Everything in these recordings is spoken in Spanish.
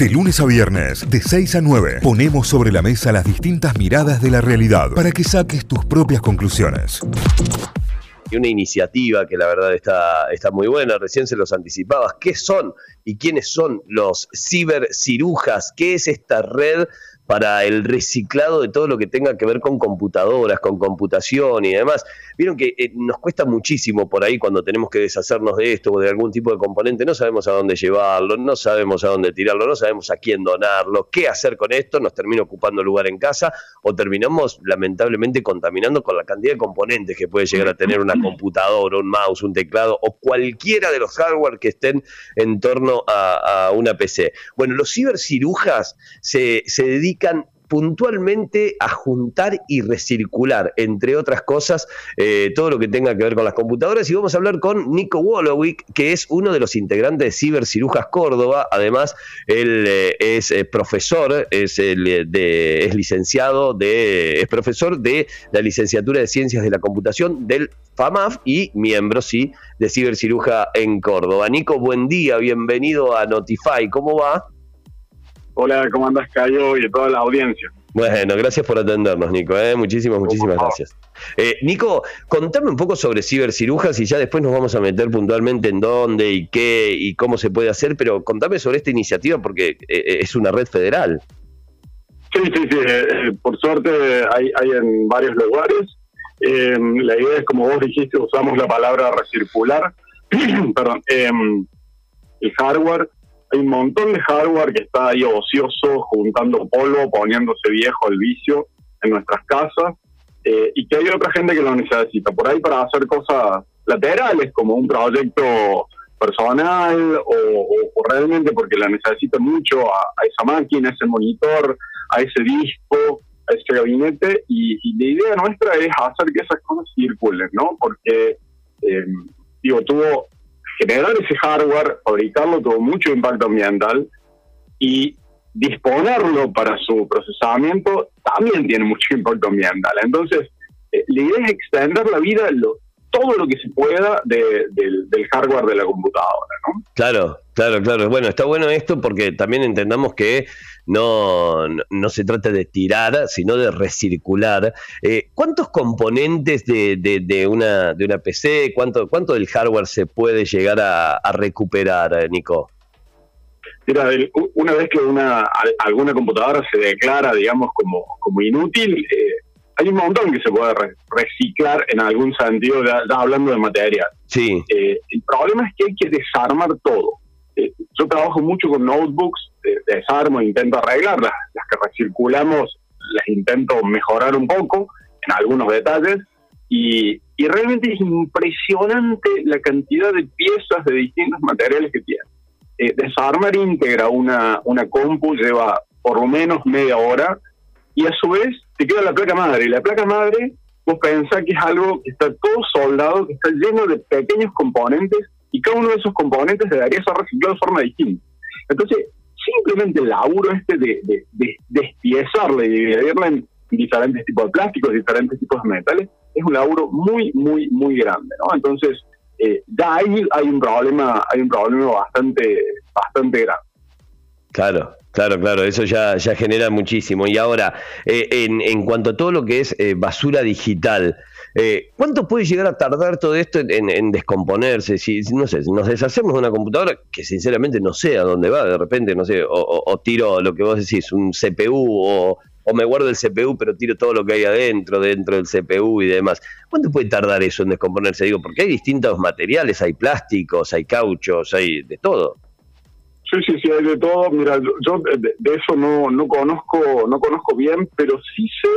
De lunes a viernes, de 6 a 9, ponemos sobre la mesa las distintas miradas de la realidad para que saques tus propias conclusiones. Y una iniciativa que la verdad está, está muy buena, recién se los anticipabas. ¿Qué son y quiénes son los cibercirujas? ¿Qué es esta red para el reciclado de todo lo que tenga que ver con computadoras, con computación y demás. Vieron que eh, nos cuesta muchísimo por ahí cuando tenemos que deshacernos de esto o de algún tipo de componente, no sabemos a dónde llevarlo, no sabemos a dónde tirarlo, no sabemos a quién donarlo, qué hacer con esto, nos termina ocupando lugar en casa o terminamos lamentablemente contaminando con la cantidad de componentes que puede llegar a tener una computadora, un mouse, un teclado o cualquiera de los hardware que estén en torno a, una PC. Bueno, los cibercirujas se, se dedican puntualmente a juntar y recircular, entre otras cosas, eh, todo lo que tenga que ver con las computadoras. Y vamos a hablar con Nico Wolowick, que es uno de los integrantes de Cibercirujas Córdoba. Además, él eh, es eh, profesor, es, de, es licenciado, de, es profesor de la licenciatura de Ciencias de la Computación del FAMAF y miembro, sí, de Ciberciruja en Córdoba. Nico, buen día, bienvenido a Notify. ¿Cómo va? Hola, ¿cómo andas, Cayo? Y a toda la audiencia. Bueno, gracias por atendernos, Nico. ¿eh? Muchísimas, muchísimas gracias. Eh, Nico, contame un poco sobre cibercirujas y ya después nos vamos a meter puntualmente en dónde y qué y cómo se puede hacer, pero contame sobre esta iniciativa porque eh, es una red federal. Sí, sí, sí. Eh, por suerte hay, hay en varios lugares. la idea es, como vos dijiste, usamos la palabra recircular. Perdón. el hardware hay un montón de hardware que está ahí ocioso, juntando polvo, poniéndose viejo el vicio en nuestras casas, eh, y que hay otra gente que lo necesita. Por ahí para hacer cosas laterales, como un proyecto personal, o, realmente porque la necesita mucho a, esa máquina, a ese monitor, a ese disco, a ese gabinete, y, la idea nuestra es hacer que esas cosas circulen, ¿no? Porque, eh, digo, tuvo generar ese hardware, fabricarlo, tuvo mucho impacto ambiental y disponerlo para su procesamiento también tiene mucho impacto ambiental. Entonces, eh, la idea es extender la vida, lo, todo lo que se pueda del hardware de la computadora, ¿no? Claro, claro, claro. Bueno, está bueno esto porque también entendamos que no, no, se trata de tirar, sino de recircular. Eh, ¿Cuántos componentes de, de, una, de una PC, cuánto, cuánto del hardware se puede llegar a, recuperar, Nico? Mira, una vez que una alguna computadora se declara, digamos, como, como inútil, eh, hay un montón que se puede reciclar en algún sentido, ya, hablando de material. Sí. Eh, el problema es que hay que desarmar todo. Eh, yo trabajo mucho con notebooks, desarmo, intento arreglarlas, las que recirculamos las intento mejorar un poco en algunos detalles y, realmente es impresionante la cantidad de piezas de distintos materiales que tiene. Eh, desarmar íntegra una, una compu lleva por lo menos media hora y a su vez te queda la placa madre. Y la placa madre, vos pensás que es algo que está todo soldado, que está lleno de pequeños componentes y cada uno de esos componentes debería ser reciclado de forma distinta. Entonces, simplemente el laburo este de, de, de y dividirla en diferentes tipos de plásticos, diferentes tipos de metales, es un laburo muy, muy, muy grande, ¿no? Entonces, eh, ya ahí hay un problema, hay un problema bastante, bastante grande. Claro, Claro, claro, eso ya, ya genera muchísimo. Y ahora, eh, en, en, cuanto a todo lo que es eh, basura digital, eh, ¿cuánto puede llegar a tardar todo esto en, descomponerse? Si, no sé, nos deshacemos de una computadora, que sinceramente no sé a dónde va, de repente, no sé, o, tiro lo que vos decís, un CPU, o, o, me guardo el CPU, pero tiro todo lo que hay adentro, dentro del CPU y demás. ¿Cuánto puede tardar eso en descomponerse? Digo, porque hay distintos materiales, hay plásticos, hay cauchos, hay de todo. Sí, sí, sí, hay de todo. Mira, yo de, eso no, no conozco no conozco bien, pero sí sé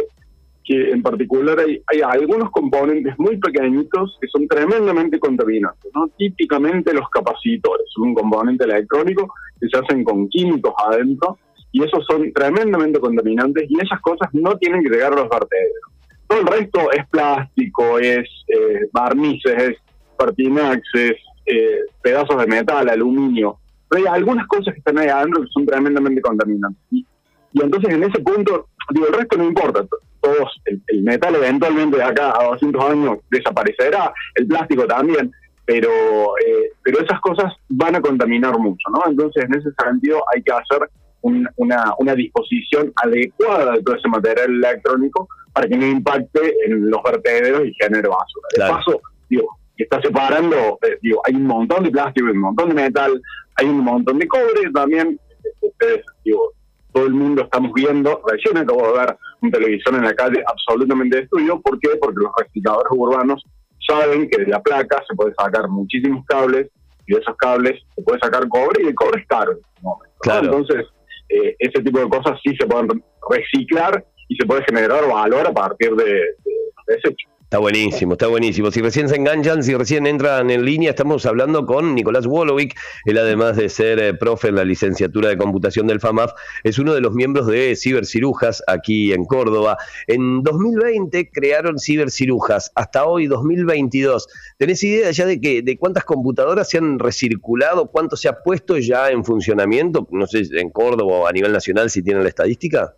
que en particular hay, hay algunos componentes muy pequeñitos que son tremendamente contaminantes. ¿no? Típicamente los capacitores, un componente electrónico que se hacen con químicos adentro y esos son tremendamente contaminantes y esas cosas no tienen que llegar a los vertederos. Todo el resto es plástico, es eh, barnices, es pertinaxes, eh, pedazos de metal, aluminio hay algunas cosas que están ahí adentro que son tremendamente contaminantes. Y, entonces en ese punto, digo, el resto no importa. Todos, el, metal eventualmente de acá a 200 años desaparecerá, el plástico también, pero, eh, pero esas cosas van a contaminar mucho, ¿no? Entonces en ese sentido hay que hacer una, una disposición adecuada de todo ese material electrónico para que no impacte en los vertederos y genere basura. De paso, digo, que está separando, eh, digo, hay un montón de plástico, hay un montón de metal, hay un montón de cobre también. Ustedes, digo, todo el mundo estamos viendo, recién acabo de ver un televisor en la calle absolutamente destruido. ¿Por qué? Porque los recicladores urbanos saben que de la placa se puede sacar muchísimos cables y de esos cables se puede sacar cobre y el cobre es caro. Entonces, eh, ese tipo de cosas sí se pueden reciclar y se puede generar valor a partir de, de desechos. Está buenísimo, está buenísimo. Si recién se enganchan, si recién entran en línea, estamos hablando con Nicolás Wolowick. Él, además de ser eh, profe en la licenciatura de computación del FAMAF, es uno de los miembros de Cibercirujas aquí en Córdoba. En 2020 crearon Cibercirujas, hasta hoy, 2022. ¿Tenés idea ya de, que, de cuántas computadoras se han recirculado? ¿Cuánto se ha puesto ya en funcionamiento? No sé, en Córdoba o a nivel nacional, si tienen la estadística.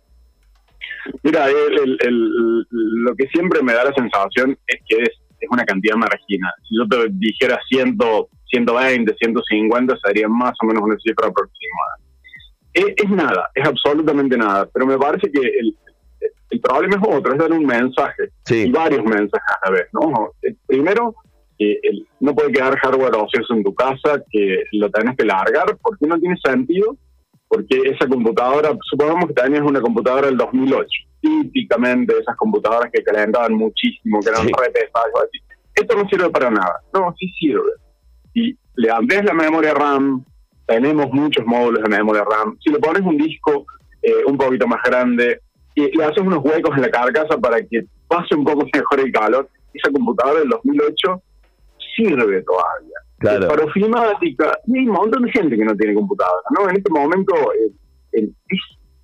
Mira, lo que siempre me da la sensación es que es, una cantidad marginal. Si yo te dijera 100, 120, 150, sería más o menos una cifra aproximada. Es, nada, es absolutamente nada, pero me parece que el, problema es otro, es dar un mensaje, y varios mensajes a la vez. ¿no? Primero, no puede quedar hardware ocioso en tu casa, que lo tenés que largar, porque no tiene sentido porque esa computadora, supongamos que tenías una computadora del 2008, típicamente esas computadoras que calentaban muchísimo, que eran sí. pesadas, esto no sirve para nada. No, sí sirve. Y le amplias la memoria RAM, tenemos muchos módulos de memoria RAM. Si le pones un disco eh, un poquito más grande y le haces unos huecos en la carcasa para que pase un poco mejor el calor, esa computadora del 2008 sirve todavía. Claro. Para ofimática, y hay un montón de gente que no tiene computadora, ¿no? En este momento eh, es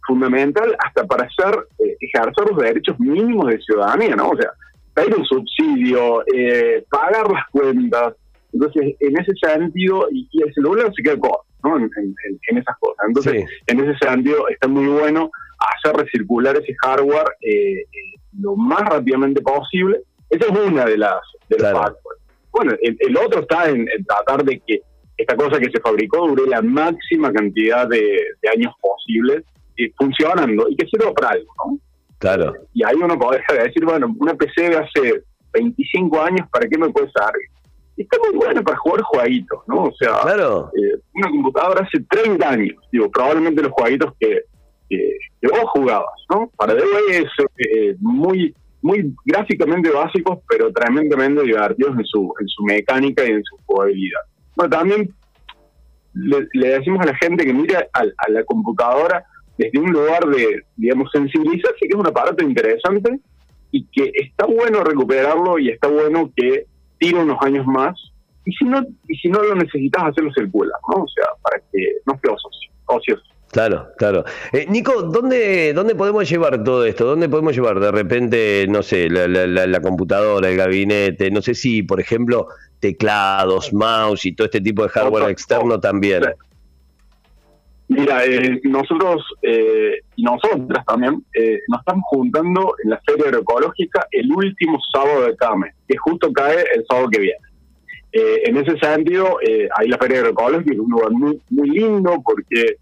fundamental hasta para hacer, eh, ejercer los derechos mínimos de ciudadanía, ¿no? O sea, pedir un subsidio, eh, pagar las cuentas. Entonces, en ese sentido, y, el celular se queda corto, ¿no? En, esas cosas. Entonces, en ese sentido, está muy bueno hacer recircular ese hardware lo más rápidamente posible. Esa es una de las, de bueno, el, otro está en, tratar de que esta cosa que se fabricó dure la máxima cantidad de, años posibles eh, funcionando y que sirva para algo, ¿no? Claro. Y ahí uno podría decir, bueno, una PC de hace 25 años, ¿para qué me puede servir? Y está muy buena para jugar jueguitos, ¿no? O sea, eh, una computadora hace 30 años, digo, probablemente los jueguitos que, que, vos jugabas, ¿no? Para DOS, eh, muy muy gráficamente básicos, pero tremendamente divertidos en su, en su mecánica y en su jugabilidad. Bueno, también le, decimos a la gente que mire a, la computadora desde un lugar de, digamos, sensibilizarse, que es una parte interesante y que está bueno recuperarlo y está bueno que tire unos años más. Y si no, y si no lo necesitas, hacerlo circular, ¿no? O sea, para que no esté ocioso. Claro, claro. Eh, Nico, ¿dónde, ¿dónde podemos llevar todo esto? ¿Dónde podemos llevar de repente, no sé, la, la, computadora, el gabinete? No sé si, por ejemplo, teclados, mouse y todo este tipo de hardware externo también. Mira, eh, nosotros eh, y nosotras también nos estamos juntando en la Feria Agroecológica el último sábado de CAME, que justo cae el sábado que viene. en ese sentido, hay la Feria Agroecológica, es un lugar muy, muy lindo porque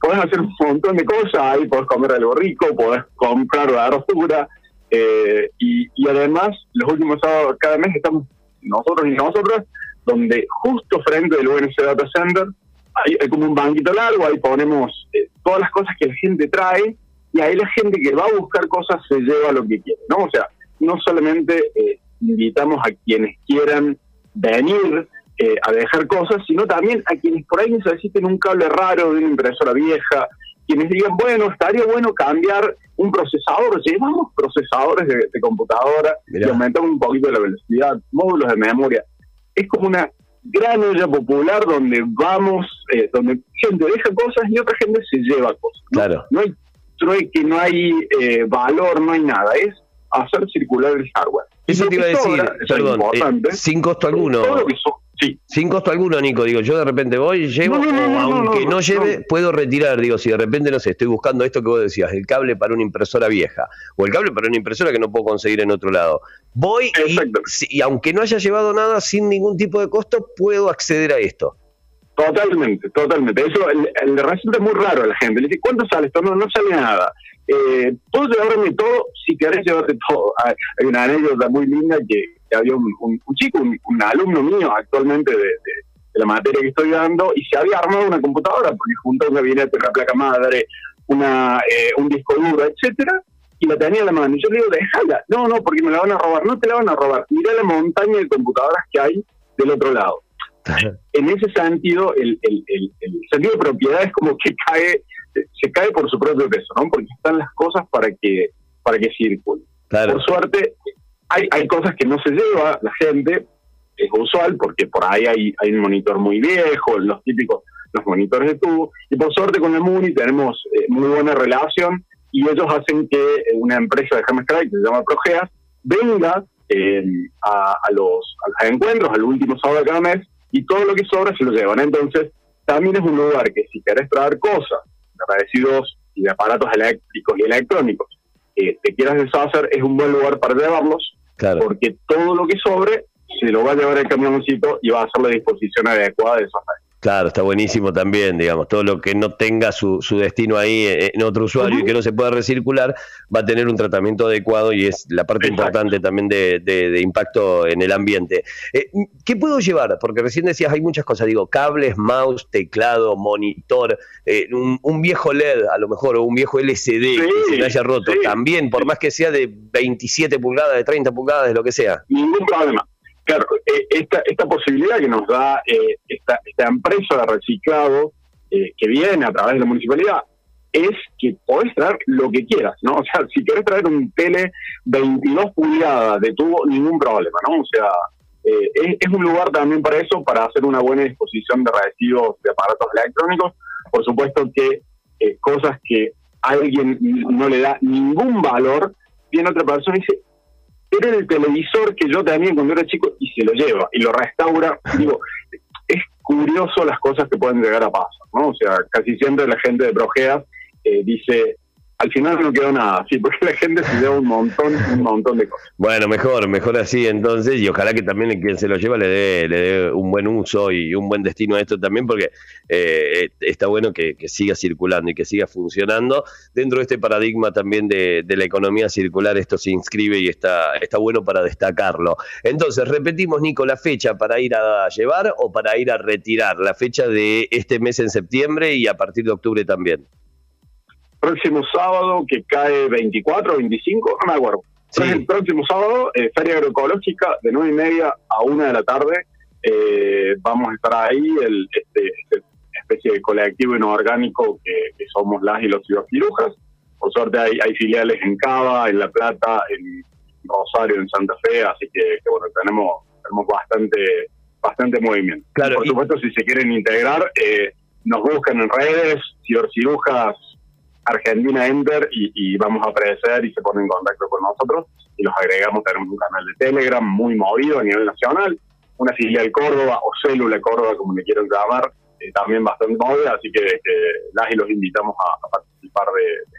podés hacer un montón de cosas ahí, podés comer algo rico, podés comprar la rostura, eh, y, además los últimos sábados cada mes estamos nosotros y nosotras, donde justo frente del UNC Data Center hay, como un banquito largo, ahí ponemos eh, todas las cosas que la gente trae, y ahí la gente que va a buscar cosas se lleva lo que quiere, ¿no? O sea, no solamente eh, invitamos a quienes quieran venir eh, a dejar cosas, sino también a quienes por ahí necesiten un cable raro de una impresora vieja, quienes digan, bueno, estaría bueno cambiar un procesador, llevamos procesadores de, computadora y aumentamos un poquito la velocidad, módulos de memoria. Es como una gran olla popular donde vamos, eh, donde gente deja cosas y otra gente se lleva cosas. ¿no? Claro. No hay trueque, no hay eh, valor, no hay nada, es hacer circular el hardware. Eso te iba a decir, perdón, sin costo alguno. Sin costo alguno, Nico, digo, yo de repente voy, llevo, o aunque no, lleve, puedo retirar, digo, si de repente, no sé, estoy buscando esto que vos decías, el cable para una impresora vieja, o el cable para una impresora que no puedo conseguir en otro lado. Voy y, y, aunque no haya llevado nada sin ningún tipo de costo, puedo acceder a esto. Totalmente, totalmente. Eso le resulta muy raro a la gente. Le dice, ¿cuánto sale esto? No, no sale nada. Eh, puedo llevarme todo si querés llevarte todo. Hay una anécdota muy linda que, había un, chico, un, alumno mío actualmente de, la materia que estoy dando, y se había armado una computadora, porque junto a un gabinete, una placa madre, una, eh, un disco duro, etcétera, y la tenía en la mano. Y yo le digo, déjala. No, no, porque me la van a robar. No te la van a robar. Mira la montaña de computadoras que hay del otro lado. en ese sentido, el, el, el, sentido de propiedad es como que cae, se cae por su propio peso, ¿no? Porque están las cosas para que, para que circulen. Por suerte, hay, hay cosas que no se lleva la gente, es usual, porque por ahí hay, un monitor muy viejo, los típicos, los monitores de tubo, y por suerte con el MUNI tenemos eh, muy buena relación, y ellos hacen que una empresa de Hammerstrike, que se llama Progeas, venga eh, a, los, encuentros, al último sábado de cada mes, y todo lo que sobra se lo llevan. Entonces, también es un lugar que si querés traer cosas de residuos y de aparatos eléctricos y electrónicos que te quieras deshacer, es un buen lugar para llevarlos, porque todo lo que sobre se lo va a llevar el camioncito y va a hacer la disposición adecuada de esos Claro, está buenísimo también, digamos, todo lo que no tenga su, su destino ahí en otro usuario y que no se pueda recircular va a tener un tratamiento adecuado y es la parte importante también de, de, impacto en el ambiente. Eh, ¿Qué puedo llevar? Porque recién decías, hay muchas cosas, digo, cables, mouse, teclado, monitor, eh, un, viejo LED a lo mejor, o un viejo LCD que se le haya roto, también, por más que sea de 27 pulgadas, de 30 pulgadas, de lo que sea. Ningún problema. Claro, eh, esta, esta posibilidad que nos da eh, esta, empresa de reciclado eh, que viene a través de la municipalidad es que podés traer lo que quieras, ¿no? O sea, si querés traer un tele 22 pulgadas de tubo, ningún problema, ¿no? O sea, es, es, un lugar también para eso, para hacer una buena disposición de residuos de aparatos electrónicos. Por supuesto que cosas que a alguien no le da ningún valor, viene otra persona y dice, era el televisor que yo tenía cuando era chico y se lo lleva y lo restaura. Digo, es curioso las cosas que pueden llegar a pasar, ¿no? O sea, casi siempre la gente de Progeas eh, dice, al final no quedó nada, sí, porque la gente se lleva un montón, un montón de cosas. Bueno, mejor, mejor así entonces, y ojalá que también quien se lo lleva le dé, le dé un buen uso y un buen destino a esto también, porque eh, está bueno que, siga circulando y que siga funcionando. Dentro de este paradigma también de, la economía circular, esto se inscribe y está, está bueno para destacarlo. Entonces, repetimos, Nico, la fecha para ir a llevar o para ir a retirar, la fecha de este mes en septiembre y a partir de octubre también próximo sábado, que cae 24 o 25, no me acuerdo. El próximo sábado, eh, Feria Agroecológica, de 9 y media a 1 de la tarde. Eh, vamos a estar ahí, el, este, este especie de colectivo inorgánico que, que somos las y los cirujas. Por suerte hay, hay filiales en Cava, en La Plata, en Rosario, en Santa Fe, así que, bueno, tenemos, tenemos bastante bastante movimiento. Claro, por supuesto, si se quieren integrar, eh, nos buscan en redes, Cirujas Argentina Enter y, vamos a aparecer y se ponen en contacto con nosotros y los agregamos. Tenemos un canal de Telegram muy movido a nivel nacional, una filial Córdoba o célula Córdoba, como le quieran llamar, eh, también bastante movida, así que, las y los invitamos a, participar de,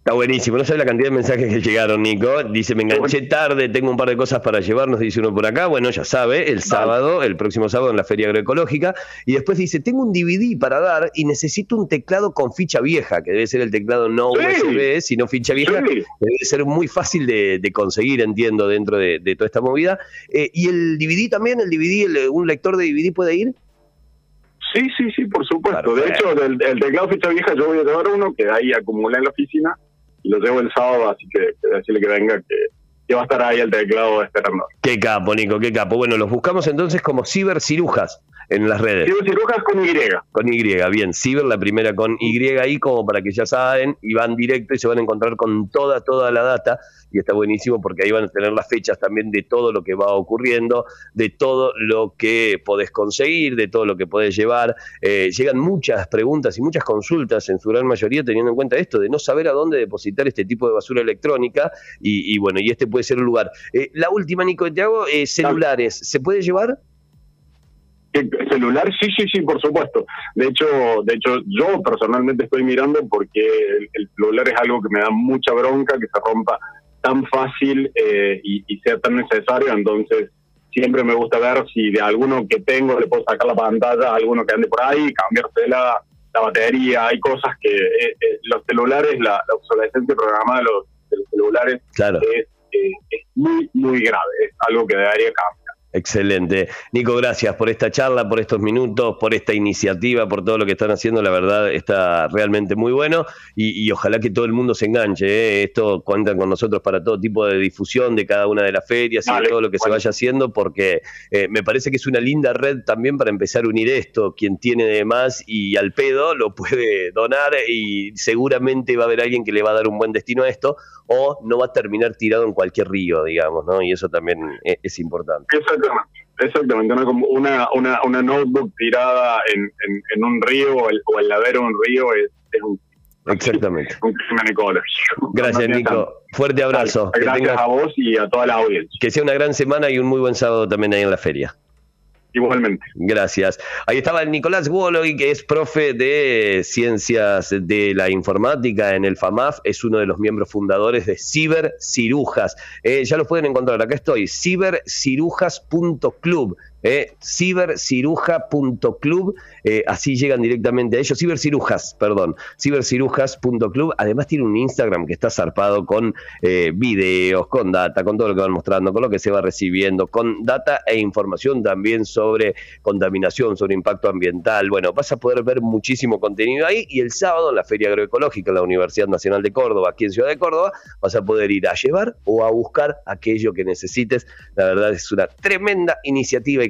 Está buenísimo, no sabe la cantidad de mensajes que llegaron, Nico. Dice, me enganché tarde, tengo un par de cosas para llevarnos, dice uno por acá. Bueno, ya sabe, el sábado, el próximo sábado en la Feria Agroecológica. Y después dice, tengo un DVD para dar y necesito un teclado con ficha vieja, que debe ser el teclado no USB, sino ficha vieja. Debe ser muy fácil de, conseguir, entiendo, dentro de, toda esta movida. Eh, ¿Y el DVD también? ¿El DVD, un lector de DVD puede ir? Sí, sí, sí, por supuesto. De hecho, el, el, teclado ficha vieja yo voy a llevar uno que ahí acumulé en la oficina lo llevo el sábado, así que, decirle que venga, que, que va a estar ahí el teclado esperando. Qué capo, Nico, qué capo. Bueno, los buscamos entonces como cibercirujas en las redes. Cibercirujas con Y. Con Y, bien. Ciber, la primera con Y ahí, como para que ya saben, y van directo y se van a encontrar con toda, toda la data. Y está buenísimo porque ahí van a tener las fechas también de todo lo que va ocurriendo, de todo lo que podés conseguir, de todo lo que podés llevar. Eh, llegan muchas preguntas y muchas consultas, en su gran mayoría, teniendo en cuenta esto de no saber a dónde depositar este tipo de basura electrónica. Y, bueno, y este puede ser el lugar. Eh, la última, Nico, te hago, eh, celulares. ¿Se puede llevar? celular sí sí sí por supuesto de hecho de hecho yo personalmente estoy mirando porque el, celular es algo que me da mucha bronca que se rompa tan fácil eh, y, sea tan necesario entonces siempre me gusta ver si de alguno que tengo le puedo sacar la pantalla a alguno que ande por ahí, cambiársela la batería, hay cosas que eh, eh, los celulares, la, obsolescencia programada de los, celulares es, eh, es, muy, muy grave, es algo que debería cambiar. Excelente. Nico, gracias por esta charla, por estos minutos, por esta iniciativa, por todo lo que están haciendo. La verdad está realmente muy bueno y, ojalá que todo el mundo se enganche. ¿eh? Esto cuenta con nosotros para todo tipo de difusión de cada una de las ferias y de todo lo que se vaya haciendo porque eh, me parece que es una linda red también para empezar a unir esto. Quien tiene de más y al pedo lo puede donar y seguramente va a haber alguien que le va a dar un buen destino a esto o no va a terminar tirado en cualquier río, digamos, ¿no? Y eso también es, es importante. Exactamente, una, una, una, notebook tirada en, en, un río o el, o el ladero de un río es, un Exactamente. Un crimen ecológico. Gracias, Nico. Fuerte abrazo. Gracias a vos y a toda la audiencia. Que sea una gran semana y un muy buen sábado también ahí en la feria. Igualmente. Gracias. Ahí estaba el Nicolás Woloy, que es profe de Ciencias de la Informática en el FAMAF, es uno de los miembros fundadores de Cibercirujas. Eh, ya lo pueden encontrar, acá estoy, cibercirujas.club eh, ciberciruja.club, eh, así llegan directamente a ellos, cibercirujas, perdón, cibercirujas.club, además tiene un Instagram que está zarpado con eh, videos, con data, con todo lo que van mostrando, con lo que se va recibiendo, con data e información también sobre contaminación, sobre impacto ambiental, bueno, vas a poder ver muchísimo contenido ahí. Y el sábado en la Feria Agroecológica en la Universidad Nacional de Córdoba, aquí en Ciudad de Córdoba, vas a poder ir a llevar o a buscar aquello que necesites, la verdad es una tremenda iniciativa y